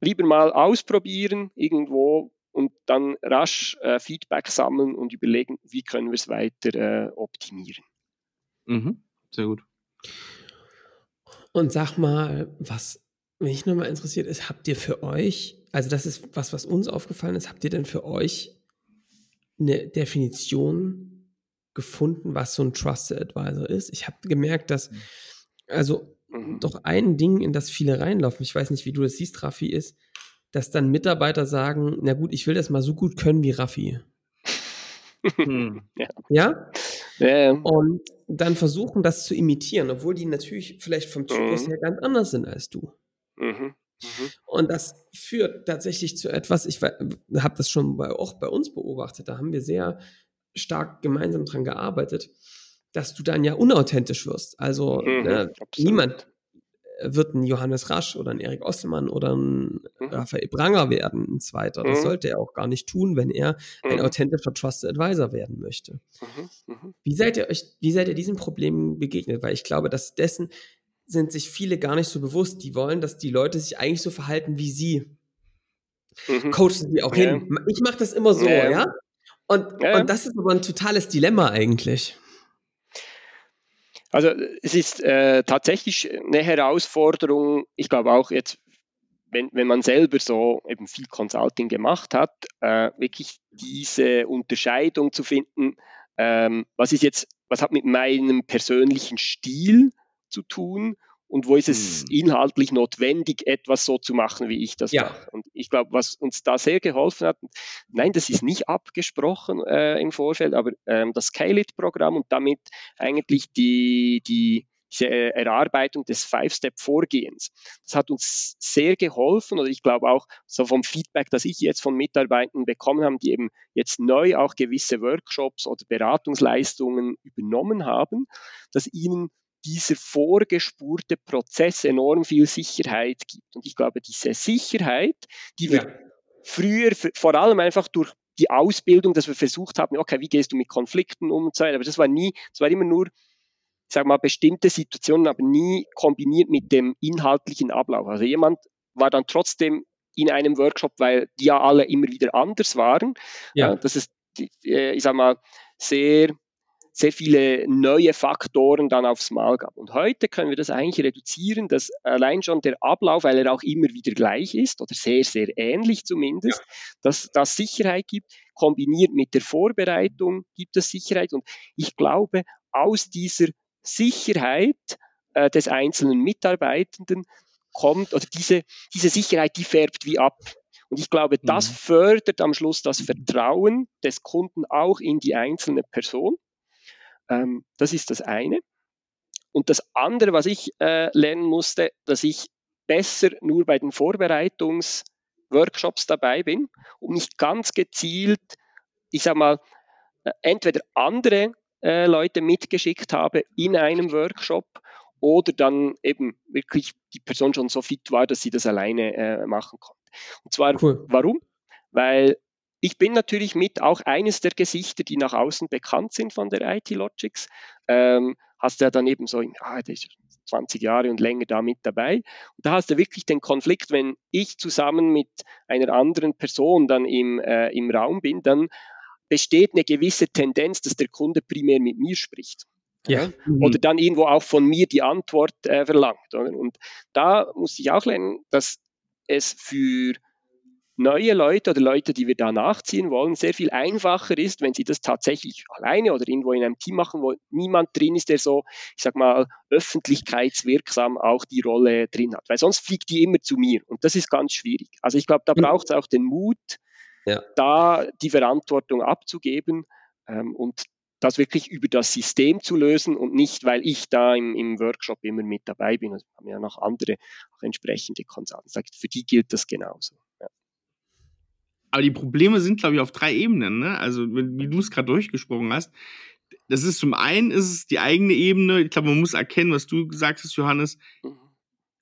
Lieber mal ausprobieren, irgendwo und dann rasch äh, Feedback sammeln und überlegen, wie können wir es weiter äh, optimieren. Mhm. Sehr gut. Und sag mal, was mich nochmal interessiert ist, habt ihr für euch, also das ist was, was uns aufgefallen ist, habt ihr denn für euch eine Definition gefunden, was so ein Trusted Advisor ist? Ich habe gemerkt, dass, also mhm. doch ein Ding, in das viele reinlaufen, ich weiß nicht, wie du das siehst, Raffi, ist, dass dann Mitarbeiter sagen, na gut, ich will das mal so gut können wie Raffi. Hm. Ja? ja? ja? Und dann versuchen, das zu imitieren, obwohl die natürlich vielleicht vom Typus mhm. her ganz anders sind als du. Mhm. Mhm. Und das führt tatsächlich zu etwas, ich habe das schon bei, auch bei uns beobachtet, da haben wir sehr stark gemeinsam dran gearbeitet, dass du dann ja unauthentisch wirst. Also mhm, ne, niemand wird ein Johannes Rasch oder ein Erik Osselmann oder ein mhm. Raphael Branger werden, ein zweiter. Das mhm. sollte er auch gar nicht tun, wenn er ein mhm. authentischer Trusted Advisor werden möchte. Wie seid ihr euch, wie seid ihr diesen Problemen begegnet? Weil ich glaube, dass dessen sind sich viele gar nicht so bewusst. Die wollen, dass die Leute sich eigentlich so verhalten wie sie. Mhm. Coachen sie auch ja. hin. Ich mache das immer so, ja. ja? Und, ja. und das ist aber ein totales Dilemma eigentlich. Also es ist äh, tatsächlich eine Herausforderung, ich glaube auch jetzt, wenn, wenn man selber so eben viel Consulting gemacht hat, äh, wirklich diese Unterscheidung zu finden, ähm, was ist jetzt, was hat mit meinem persönlichen Stil zu tun und wo ist es hm. inhaltlich notwendig, etwas so zu machen, wie ich das ja. mache. Und ich glaube, was uns da sehr geholfen hat, nein, das ist nicht abgesprochen äh, im Vorfeld, aber ähm, das Scale-It-Programm und damit eigentlich die, die diese Erarbeitung des Five-Step-Vorgehens. Das hat uns sehr geholfen oder ich glaube auch so vom Feedback, das ich jetzt von Mitarbeitern bekommen habe, die eben jetzt neu auch gewisse Workshops oder Beratungsleistungen übernommen haben, dass ihnen dieser vorgespurte Prozess enorm viel Sicherheit gibt. Und ich glaube, diese Sicherheit, die wir ja. früher vor allem einfach durch die Ausbildung, dass wir versucht haben, okay, wie gehst du mit Konflikten um und so weiter, aber das war nie, es war immer nur, ich sag mal, bestimmte Situationen, aber nie kombiniert mit dem inhaltlichen Ablauf. Also jemand war dann trotzdem in einem Workshop, weil die ja alle immer wieder anders waren. Ja. Äh, das ist, äh, ich sag mal, sehr sehr viele neue Faktoren dann aufs Mal gab. Und heute können wir das eigentlich reduzieren, dass allein schon der Ablauf, weil er auch immer wieder gleich ist oder sehr, sehr ähnlich zumindest, dass das Sicherheit gibt, kombiniert mit der Vorbereitung gibt es Sicherheit. Und ich glaube, aus dieser Sicherheit äh, des einzelnen Mitarbeitenden kommt, oder diese, diese Sicherheit, die färbt wie ab. Und ich glaube, das mhm. fördert am Schluss das Vertrauen des Kunden auch in die einzelne Person. Ähm, das ist das eine. Und das andere, was ich äh, lernen musste, dass ich besser nur bei den Vorbereitungsworkshops dabei bin und nicht ganz gezielt, ich sag mal, äh, entweder andere äh, Leute mitgeschickt habe in einem Workshop oder dann eben wirklich die Person schon so fit war, dass sie das alleine äh, machen konnte. Und zwar, cool. warum? Weil ich bin natürlich mit auch eines der Gesichter, die nach außen bekannt sind von der IT Logics. Ähm, hast du ja dann eben so, ah, der ist 20 Jahre und länger da mit dabei. Und da hast du wirklich den Konflikt, wenn ich zusammen mit einer anderen Person dann im, äh, im Raum bin, dann besteht eine gewisse Tendenz, dass der Kunde primär mit mir spricht. Ja. Mhm. Oder dann irgendwo auch von mir die Antwort äh, verlangt. Oder? Und da muss ich auch lernen, dass es für neue Leute oder Leute, die wir da nachziehen wollen, sehr viel einfacher ist, wenn sie das tatsächlich alleine oder irgendwo in einem Team machen, wo niemand drin ist, der so, ich sag mal, öffentlichkeitswirksam auch die Rolle drin hat. Weil sonst fliegt die immer zu mir und das ist ganz schwierig. Also ich glaube, da mhm. braucht es auch den Mut, ja. da die Verantwortung abzugeben ähm, und das wirklich über das System zu lösen und nicht, weil ich da im, im Workshop immer mit dabei bin. Also haben ja noch andere auch entsprechende Consultants. Für die gilt das genauso. Aber die Probleme sind, glaube ich, auf drei Ebenen. Ne? Also, wie du es gerade durchgesprochen hast. Das ist zum einen ist es die eigene Ebene. Ich glaube, man muss erkennen, was du gesagt hast, Johannes. Mhm.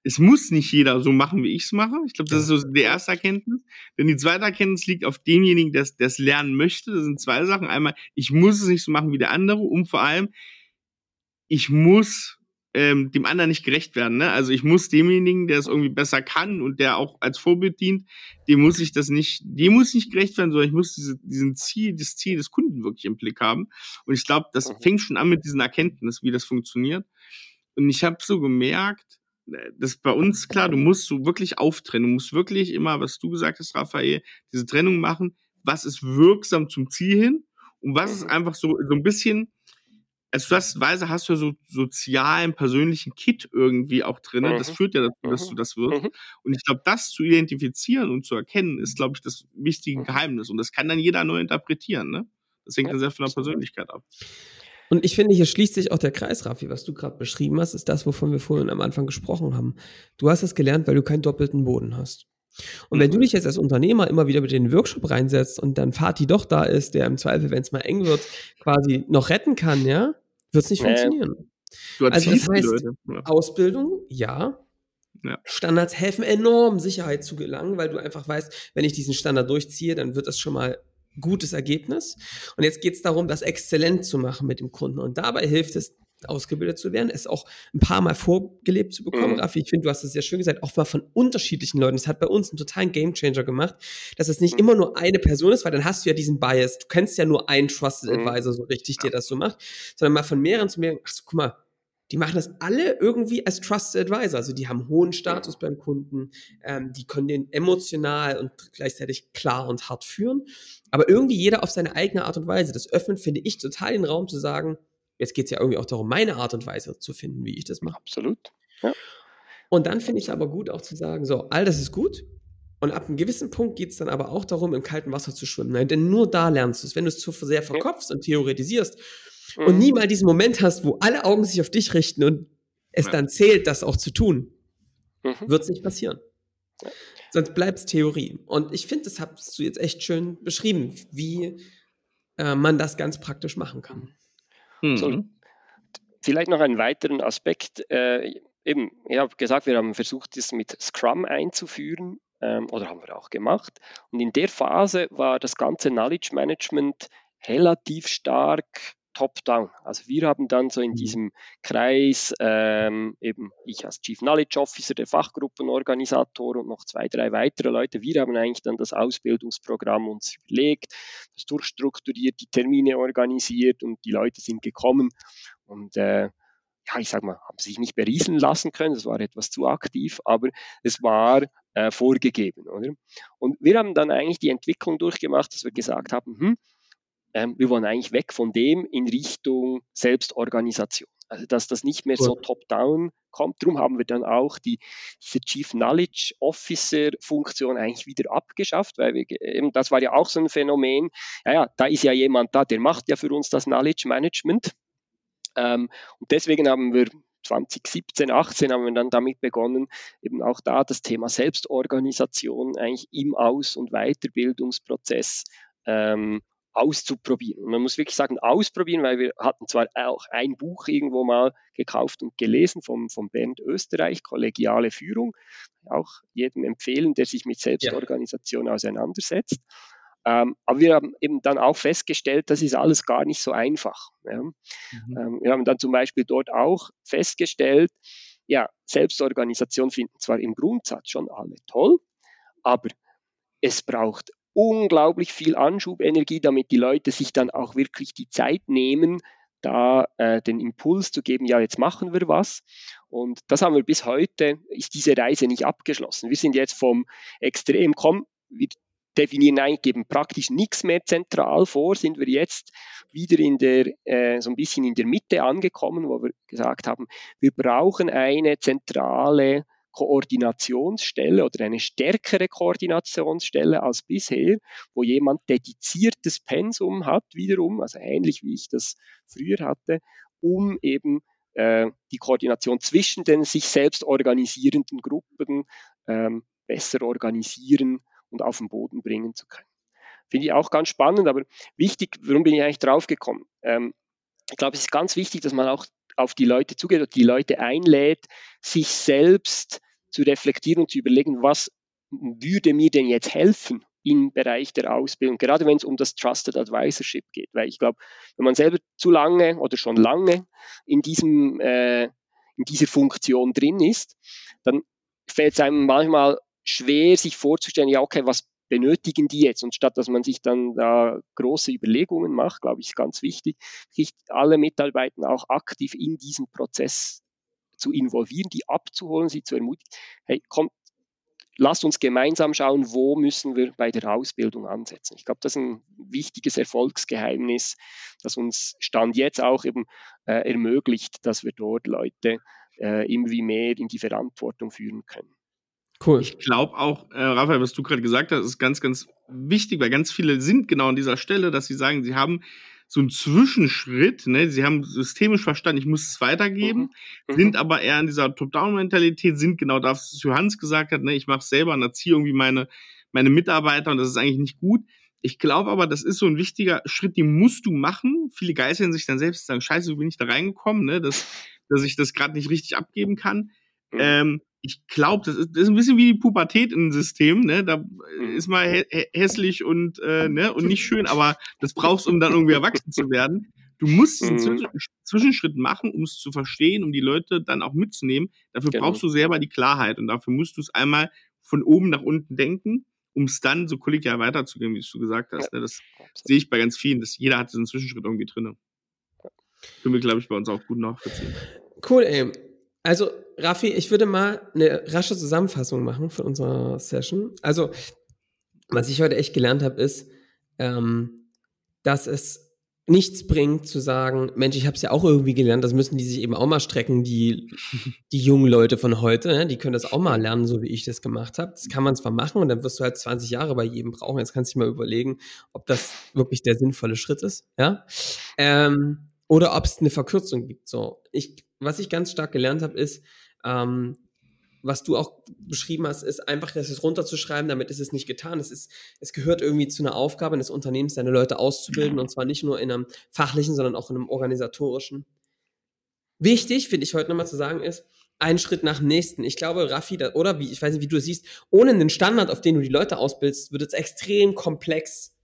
Es muss nicht jeder so machen, wie ich es mache. Ich glaube, das ist so die erste Erkenntnis. Denn die zweite Erkenntnis liegt auf demjenigen, der es lernen möchte. Das sind zwei Sachen. Einmal, ich muss es nicht so machen wie der andere. Und vor allem, ich muss ähm, dem anderen nicht gerecht werden. Ne? Also ich muss demjenigen, der es irgendwie besser kann und der auch als Vorbild dient, dem muss ich das nicht, dem muss nicht gerecht werden, sondern ich muss diese, diesen Ziel, das Ziel des Kunden wirklich im Blick haben. Und ich glaube, das mhm. fängt schon an mit diesen Erkenntnis, wie das funktioniert. Und ich habe so gemerkt, äh, das ist bei uns klar, du musst so wirklich auftrennen. Du musst wirklich immer, was du gesagt hast, Raphael, diese Trennung machen. Was ist wirksam zum Ziel hin? Und was ist mhm. einfach so, so ein bisschen, als du hast, Weise hast du ja so sozialen, persönlichen Kit irgendwie auch drin. Mhm. Das führt ja dazu, dass du das wirst. Mhm. Und ich glaube, das zu identifizieren und zu erkennen, ist, glaube ich, das wichtige mhm. Geheimnis. Und das kann dann jeder neu interpretieren. Ne? Das hängt dann sehr von der Persönlichkeit ab. Und ich finde, hier schließt sich auch der Kreis, Raffi, was du gerade beschrieben hast, ist das, wovon wir vorhin am Anfang gesprochen haben. Du hast es gelernt, weil du keinen doppelten Boden hast. Und wenn du mhm. dich jetzt als Unternehmer immer wieder mit in den Workshop reinsetzt und dann Fati doch da ist, der im Zweifel, wenn es mal eng wird, quasi noch retten kann, ja, wird es nicht nee. funktionieren. also das heißt, Leute. Ausbildung, ja. ja. Standards helfen enorm, Sicherheit zu gelangen, weil du einfach weißt, wenn ich diesen Standard durchziehe, dann wird das schon mal gutes Ergebnis. Und jetzt geht es darum, das exzellent zu machen mit dem Kunden. Und dabei hilft es, ausgebildet zu werden, es auch ein paar Mal vorgelebt zu bekommen. Mhm. Raffi, ich finde, du hast es sehr schön gesagt, auch mal von unterschiedlichen Leuten. Das hat bei uns einen totalen Gamechanger gemacht, dass es nicht mhm. immer nur eine Person ist, weil dann hast du ja diesen Bias. Du kennst ja nur einen Trusted mhm. Advisor, so richtig, der das so macht, sondern mal von mehreren zu mehreren, ach so, guck mal, die machen das alle irgendwie als Trusted Advisor. Also die haben hohen Status mhm. beim Kunden, ähm, die können den emotional und gleichzeitig klar und hart führen. Aber irgendwie jeder auf seine eigene Art und Weise. Das öffnet, finde ich, total den Raum zu sagen, jetzt geht es ja irgendwie auch darum, meine Art und Weise zu finden, wie ich das mache. Absolut. Ja. Und dann finde ich es aber gut auch zu sagen, so, all das ist gut. Und ab einem gewissen Punkt geht es dann aber auch darum, im kalten Wasser zu schwimmen. Nein, denn nur da lernst du es. Wenn du es zu sehr verkopfst ja. und theoretisierst mhm. und nie mal diesen Moment hast, wo alle Augen sich auf dich richten und es ja. dann zählt, das auch zu tun, mhm. wird es nicht passieren. Sonst bleibt es Theorie. Und ich finde, das hast du jetzt echt schön beschrieben, wie äh, man das ganz praktisch machen kann. Mhm. So, vielleicht noch einen weiteren Aspekt. Äh, eben, ich habe gesagt, wir haben versucht, das mit Scrum einzuführen ähm, oder haben wir auch gemacht. Und in der Phase war das ganze Knowledge Management relativ stark top-down. Also wir haben dann so in mhm. diesem Kreis ähm, eben ich als Chief Knowledge Officer, der Fachgruppenorganisator und noch zwei, drei weitere Leute, wir haben eigentlich dann das Ausbildungsprogramm uns überlegt, das durchstrukturiert, die Termine organisiert und die Leute sind gekommen und äh, ja, ich sag mal, haben sich nicht berieseln lassen können, das war etwas zu aktiv, aber es war äh, vorgegeben, oder? Und wir haben dann eigentlich die Entwicklung durchgemacht, dass wir gesagt haben, hm, ähm, wir wollen eigentlich weg von dem in Richtung Selbstorganisation. Also dass das nicht mehr so top-down kommt. Darum haben wir dann auch die, diese Chief Knowledge Officer Funktion eigentlich wieder abgeschafft, weil wir, eben, das war ja auch so ein Phänomen. Ja, ja, da ist ja jemand da, der macht ja für uns das Knowledge Management. Ähm, und deswegen haben wir 2017, 18 haben wir dann damit begonnen, eben auch da das Thema Selbstorganisation eigentlich im Aus- und Weiterbildungsprozess ähm, auszuprobieren. Und man muss wirklich sagen, ausprobieren, weil wir hatten zwar auch ein Buch irgendwo mal gekauft und gelesen vom, vom Bernd Österreich, Kollegiale Führung, auch jedem empfehlen, der sich mit Selbstorganisation ja. auseinandersetzt. Ähm, aber wir haben eben dann auch festgestellt, das ist alles gar nicht so einfach. Ja. Mhm. Ähm, wir haben dann zum Beispiel dort auch festgestellt, ja, Selbstorganisation finden zwar im Grundsatz schon alle toll, aber es braucht unglaublich viel Anschubenergie, damit die Leute sich dann auch wirklich die Zeit nehmen, da äh, den Impuls zu geben, ja, jetzt machen wir was. Und das haben wir bis heute, ist diese Reise nicht abgeschlossen. Wir sind jetzt vom Extrem, komm, wir definieren eigentlich, geben praktisch nichts mehr zentral vor, sind wir jetzt wieder in der, äh, so ein bisschen in der Mitte angekommen, wo wir gesagt haben, wir brauchen eine zentrale Koordinationsstelle oder eine stärkere Koordinationsstelle als bisher, wo jemand dediziertes Pensum hat, wiederum, also ähnlich wie ich das früher hatte, um eben äh, die Koordination zwischen den sich selbst organisierenden Gruppen ähm, besser organisieren und auf den Boden bringen zu können. Finde ich auch ganz spannend, aber wichtig, warum bin ich eigentlich drauf gekommen? Ähm, ich glaube, es ist ganz wichtig, dass man auch auf die Leute zugeht und die Leute einlädt, sich selbst zu reflektieren und zu überlegen, was würde mir denn jetzt helfen im Bereich der Ausbildung, gerade wenn es um das Trusted Advisorship geht. Weil ich glaube, wenn man selber zu lange oder schon lange in diesem, äh, in dieser Funktion drin ist, dann fällt es einem manchmal schwer, sich vorzustellen, ja, okay, was benötigen die jetzt? Und statt dass man sich dann da große Überlegungen macht, glaube ich, ist ganz wichtig, sich alle Mitarbeiter auch aktiv in diesen Prozess zu involvieren, die abzuholen, sie zu ermutigen, hey, kommt, lasst uns gemeinsam schauen, wo müssen wir bei der Ausbildung ansetzen. Ich glaube, das ist ein wichtiges Erfolgsgeheimnis, das uns Stand jetzt auch eben äh, ermöglicht, dass wir dort Leute äh, irgendwie mehr in die Verantwortung führen können. Cool. Ich glaube auch, äh, Raphael, was du gerade gesagt hast, ist ganz, ganz wichtig, weil ganz viele sind genau an dieser Stelle, dass sie sagen, sie haben so einen Zwischenschritt, ne? sie haben systemisch verstanden, ich muss es weitergeben, mhm. mhm. sind aber eher in dieser Top-Down-Mentalität, sind genau das, was Johannes gesagt hat, ne? ich mache selber und erziehe irgendwie meine, meine Mitarbeiter und das ist eigentlich nicht gut. Ich glaube aber, das ist so ein wichtiger Schritt, den musst du machen. Viele geißeln sich dann selbst und sagen, scheiße, wie bin ich da reingekommen, ne? dass, dass ich das gerade nicht richtig abgeben kann. Mhm. Ähm, ich glaube, das ist, das ist ein bisschen wie die Pubertät im System, ne? Da mhm. ist mal hä hässlich und, äh, ne? und nicht schön, aber das brauchst, um dann irgendwie erwachsen zu werden. Du musst diesen mhm. Zwischenschritt machen, um es zu verstehen, um die Leute dann auch mitzunehmen. Dafür genau. brauchst du selber die Klarheit und dafür musst du es einmal von oben nach unten denken, um es dann so kollegial weiterzugehen, wie du gesagt hast. Ja. Ne? Das sehe ich bei ganz vielen, dass jeder hat diesen Zwischenschritt irgendwie drin. Können wir, glaube ich, bei uns auch gut nachvollziehen. Cool, ey. Also, Raffi, ich würde mal eine rasche Zusammenfassung machen von unserer Session. Also, was ich heute echt gelernt habe, ist, ähm, dass es nichts bringt zu sagen, Mensch, ich habe es ja auch irgendwie gelernt, das müssen die sich eben auch mal strecken, die, die jungen Leute von heute, ne? die können das auch mal lernen, so wie ich das gemacht habe. Das kann man zwar machen und dann wirst du halt 20 Jahre bei jedem brauchen. Jetzt kannst du dir mal überlegen, ob das wirklich der sinnvolle Schritt ist, ja. Ähm, oder ob es eine Verkürzung gibt. So, ich was ich ganz stark gelernt habe, ist, ähm, was du auch beschrieben hast, ist einfach, das ist runterzuschreiben, damit ist es nicht getan. Es ist, es gehört irgendwie zu einer Aufgabe des Unternehmens, deine Leute auszubilden und zwar nicht nur in einem fachlichen, sondern auch in einem organisatorischen. Wichtig, finde ich heute nochmal zu sagen, ist, einen Schritt nach dem nächsten. Ich glaube, Raffi, oder wie, ich weiß nicht, wie du es siehst, ohne einen Standard, auf den du die Leute ausbildest, wird es extrem komplex,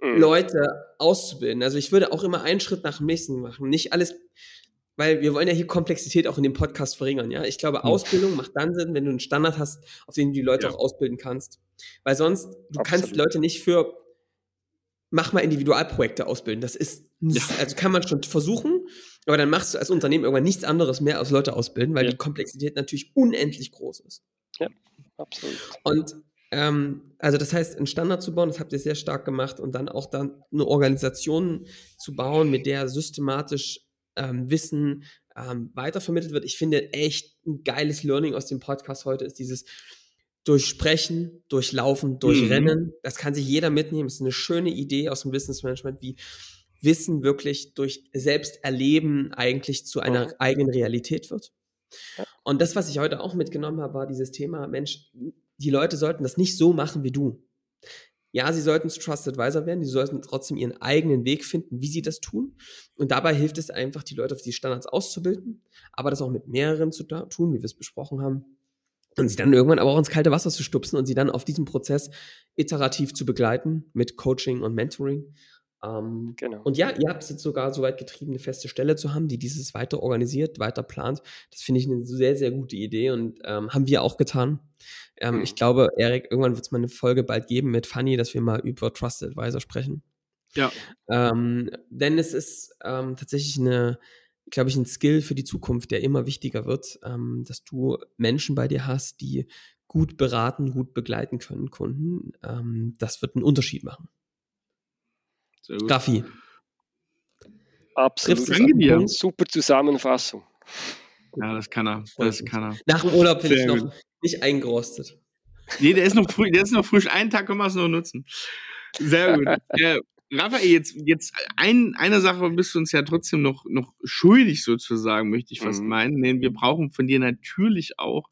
mhm. Leute auszubilden. Also ich würde auch immer einen Schritt nach dem nächsten machen. Nicht alles, weil wir wollen ja hier Komplexität auch in dem Podcast verringern, ja. Ich glaube. Ausbildung macht dann Sinn, wenn du einen Standard hast, auf den du die Leute ja. auch ausbilden kannst. Weil sonst, du Absolut. kannst Leute nicht für, mach mal Individualprojekte ausbilden. Das ist, ja. also kann man schon versuchen, aber dann machst du als Unternehmen irgendwann nichts anderes mehr als Leute ausbilden, weil ja. die Komplexität natürlich unendlich groß ist. Ja, absolut. Und ähm, also das heißt, einen Standard zu bauen, das habt ihr sehr stark gemacht und dann auch dann eine Organisation zu bauen, mit der systematisch ähm, Wissen ähm, weitervermittelt wird. Ich finde echt ein geiles Learning aus dem Podcast heute ist dieses Durchsprechen, Durchlaufen, Durchrennen. Mhm. Das kann sich jeder mitnehmen. Das ist eine schöne Idee aus dem Wissensmanagement, wie Wissen wirklich durch Selbsterleben eigentlich zu einer mhm. eigenen Realität wird. Und das, was ich heute auch mitgenommen habe, war dieses Thema, Mensch, die Leute sollten das nicht so machen wie du. Ja, sie sollten Trusted Advisor werden, sie sollten trotzdem ihren eigenen Weg finden, wie sie das tun. Und dabei hilft es einfach, die Leute auf die Standards auszubilden, aber das auch mit mehreren zu tun, wie wir es besprochen haben. Und sie dann irgendwann aber auch ins kalte Wasser zu stupsen und sie dann auf diesem Prozess iterativ zu begleiten mit Coaching und Mentoring. Ähm, genau. Und ja, ihr habt es jetzt sogar so weit getrieben, eine feste Stelle zu haben, die dieses weiter organisiert, weiter plant. Das finde ich eine sehr, sehr gute Idee und ähm, haben wir auch getan. Ähm, mhm. Ich glaube, Erik, irgendwann wird es mal eine Folge bald geben mit Fanny, dass wir mal über Trusted Advisor sprechen. Ja. Ähm, denn es ist ähm, tatsächlich eine, glaube ich, ein Skill für die Zukunft, der immer wichtiger wird, ähm, dass du Menschen bei dir hast, die gut beraten, gut begleiten können, Kunden. Ähm, das wird einen Unterschied machen. Raffi. Absolut. Danke dir. Super Zusammenfassung. Ja, das kann er. Das kann er. Nach dem Urlaub bin ich noch nicht eingerostet. Nee, der ist noch früh, der ist noch frisch. Einen Tag können wir es noch nutzen. Sehr gut. äh, Raphael, jetzt, jetzt ein, eine Sache bist du uns ja trotzdem noch, noch schuldig sozusagen, möchte ich fast mhm. meinen. Denn wir brauchen von dir natürlich auch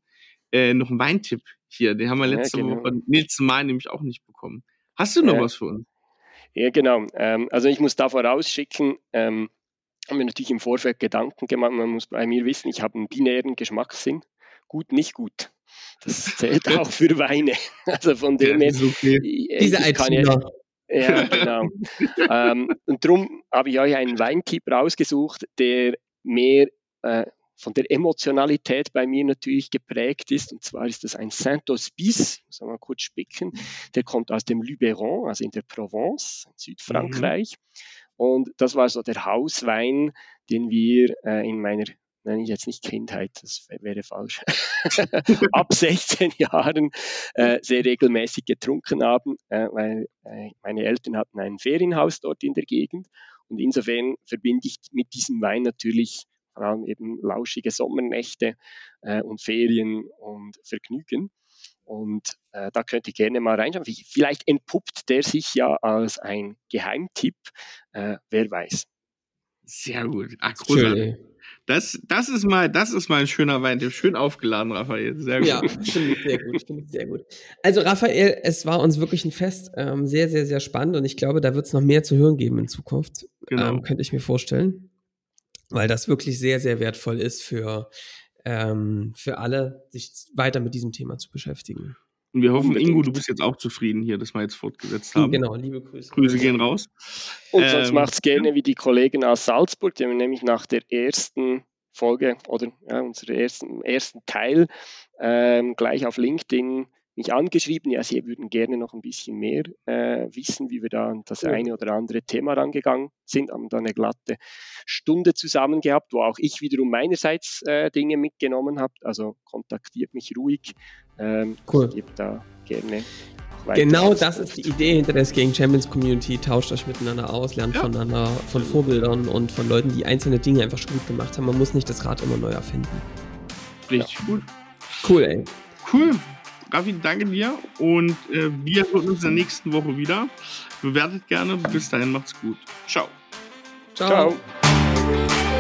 äh, noch einen Weintipp hier. Den haben wir letzte ja, genau. Woche, letztes Mal nämlich auch nicht bekommen. Hast du noch ja. was für uns? Ja, genau. Ähm, also ich muss da vorausschicken, ähm, haben wir natürlich im Vorfeld Gedanken gemacht. Man muss bei mir wissen, ich habe einen binären Geschmackssinn. Gut, nicht gut. Das zählt auch für Weine. Also von dem her. Okay. Ich, Diese kann ja, genau. ähm, und darum habe ich euch einen Weintipp rausgesucht, der mehr, äh, von der Emotionalität bei mir natürlich geprägt ist. Und zwar ist das ein Saint-Hospice, muss man mal kurz spicken. Der kommt aus dem Luberon, also in der Provence, in Südfrankreich. Mhm. Und das war so der Hauswein, den wir äh, in meiner nenne ich jetzt nicht Kindheit, das wäre falsch, ab 16 Jahren äh, sehr regelmäßig getrunken haben, äh, weil äh, meine Eltern hatten ein Ferienhaus dort in der Gegend und insofern verbinde ich mit diesem Wein natürlich vor allem eben lauschige Sommernächte äh, und Ferien und Vergnügen. Und äh, da könnt ihr gerne mal reinschauen. Vielleicht entpuppt der sich ja als ein Geheimtipp. Äh, wer weiß. Sehr gut. Ach, großartig. Das, das, ist mal, das ist mal ein schöner Wein. Schön aufgeladen, Raphael. Sehr gut. Ja, finde ich sehr gut. Finde ich sehr gut. Also, Raphael, es war uns wirklich ein Fest. Ähm, sehr, sehr, sehr spannend. Und ich glaube, da wird es noch mehr zu hören geben in Zukunft. Genau. Ähm, könnte ich mir vorstellen. Weil das wirklich sehr, sehr wertvoll ist für, ähm, für alle, sich weiter mit diesem Thema zu beschäftigen. Und wir hoffen, Ingo, du bist jetzt auch zufrieden hier, dass wir jetzt fortgesetzt haben. Genau, liebe Grüße. Grüße gehen raus. Und sonst ähm, macht es gerne wie die Kollegen aus Salzburg, die haben nämlich nach der ersten Folge oder ja, unserem ersten, ersten Teil ähm, gleich auf LinkedIn mich angeschrieben, ja, sie würden gerne noch ein bisschen mehr äh, wissen, wie wir da an das eine oder andere Thema rangegangen sind, haben da eine glatte Stunde zusammen gehabt, wo auch ich wiederum meinerseits äh, Dinge mitgenommen habe. Also kontaktiert mich ruhig. Ähm, cool. Ich gebe da gerne Genau das ist die Idee hinter der Skating Champions Community. Tauscht euch miteinander aus, lernt ja. voneinander, von Vorbildern und von Leuten, die einzelne Dinge einfach schon gut gemacht haben. Man muss nicht das Rad immer neu erfinden. Richtig ja. gut. Cool, ey. Cool. Raffi, danke dir und äh, wir hören uns in der nächsten Woche wieder. Bewertet gerne. Bis dahin macht's gut. Ciao. Ciao. Ciao.